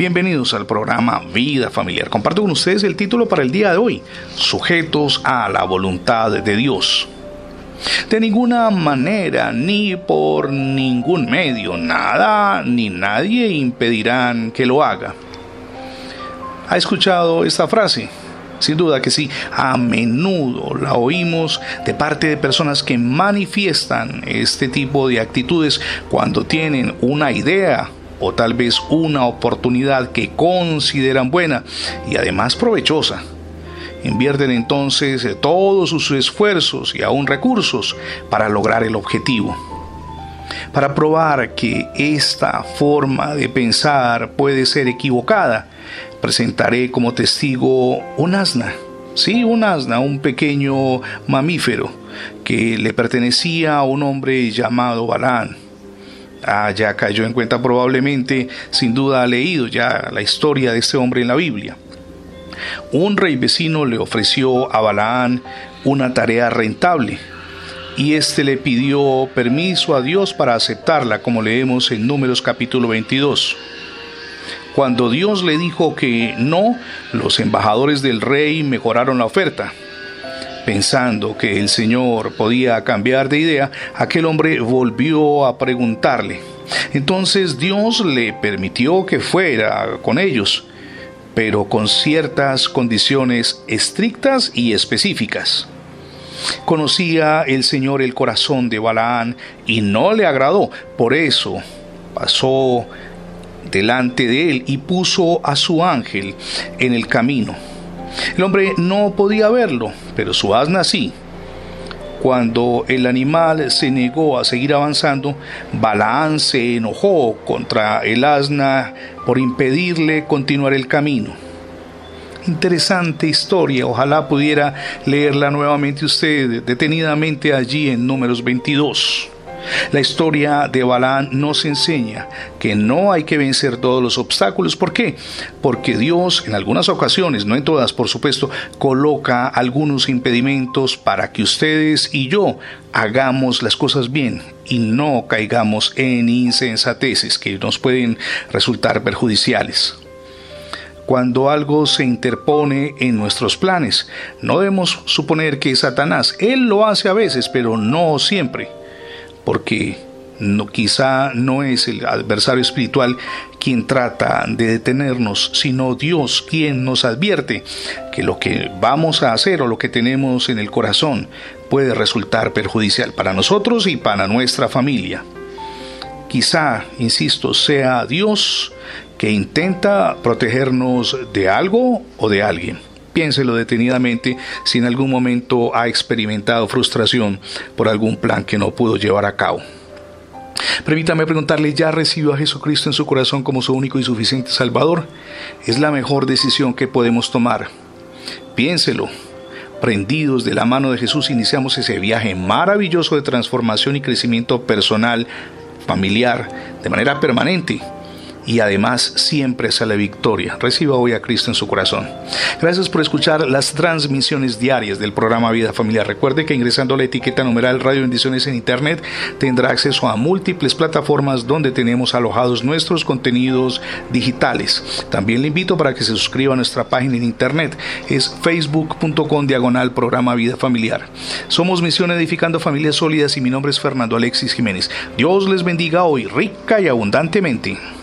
Bienvenidos al programa Vida Familiar. Comparto con ustedes el título para el día de hoy, Sujetos a la voluntad de Dios. De ninguna manera, ni por ningún medio, nada ni nadie impedirán que lo haga. ¿Ha escuchado esta frase? Sin duda que sí, a menudo la oímos de parte de personas que manifiestan este tipo de actitudes cuando tienen una idea o tal vez una oportunidad que consideran buena y además provechosa. Invierten entonces todos sus esfuerzos y aún recursos para lograr el objetivo. Para probar que esta forma de pensar puede ser equivocada, presentaré como testigo un asna. Sí, un asna, un pequeño mamífero que le pertenecía a un hombre llamado Balán. Ah, ya cayó en cuenta probablemente, sin duda ha leído ya la historia de este hombre en la Biblia. Un rey vecino le ofreció a Balaán una tarea rentable y éste le pidió permiso a Dios para aceptarla, como leemos en Números capítulo 22. Cuando Dios le dijo que no, los embajadores del rey mejoraron la oferta. Pensando que el Señor podía cambiar de idea, aquel hombre volvió a preguntarle. Entonces Dios le permitió que fuera con ellos, pero con ciertas condiciones estrictas y específicas. Conocía el Señor el corazón de Balaán y no le agradó, por eso pasó delante de él y puso a su ángel en el camino. El hombre no podía verlo, pero su asna sí. Cuando el animal se negó a seguir avanzando, Balaán se enojó contra el asna por impedirle continuar el camino. Interesante historia, ojalá pudiera leerla nuevamente usted detenidamente allí en números 22. La historia de Balaán nos enseña que no hay que vencer todos los obstáculos. ¿Por qué? Porque Dios en algunas ocasiones, no en todas por supuesto, coloca algunos impedimentos para que ustedes y yo hagamos las cosas bien y no caigamos en insensateces que nos pueden resultar perjudiciales cuando algo se interpone en nuestros planes. No debemos suponer que Satanás, él lo hace a veces, pero no siempre porque no, quizá no es el adversario espiritual quien trata de detenernos, sino Dios quien nos advierte que lo que vamos a hacer o lo que tenemos en el corazón puede resultar perjudicial para nosotros y para nuestra familia. Quizá, insisto, sea Dios que intenta protegernos de algo o de alguien. Piénselo detenidamente si en algún momento ha experimentado frustración por algún plan que no pudo llevar a cabo. Permítame preguntarle, ¿ya recibió a Jesucristo en su corazón como su único y suficiente Salvador? Es la mejor decisión que podemos tomar. Piénselo. Prendidos de la mano de Jesús iniciamos ese viaje maravilloso de transformación y crecimiento personal, familiar, de manera permanente y además siempre sale victoria. Reciba hoy a Cristo en su corazón. Gracias por escuchar las transmisiones diarias del programa Vida Familiar. Recuerde que ingresando a la etiqueta numeral Radio Bendiciones en Internet tendrá acceso a múltiples plataformas donde tenemos alojados nuestros contenidos digitales. También le invito para que se suscriba a nuestra página en Internet. Es facebook.com diagonal programa Vida Familiar. Somos Misión Edificando Familias Sólidas y mi nombre es Fernando Alexis Jiménez. Dios les bendiga hoy rica y abundantemente.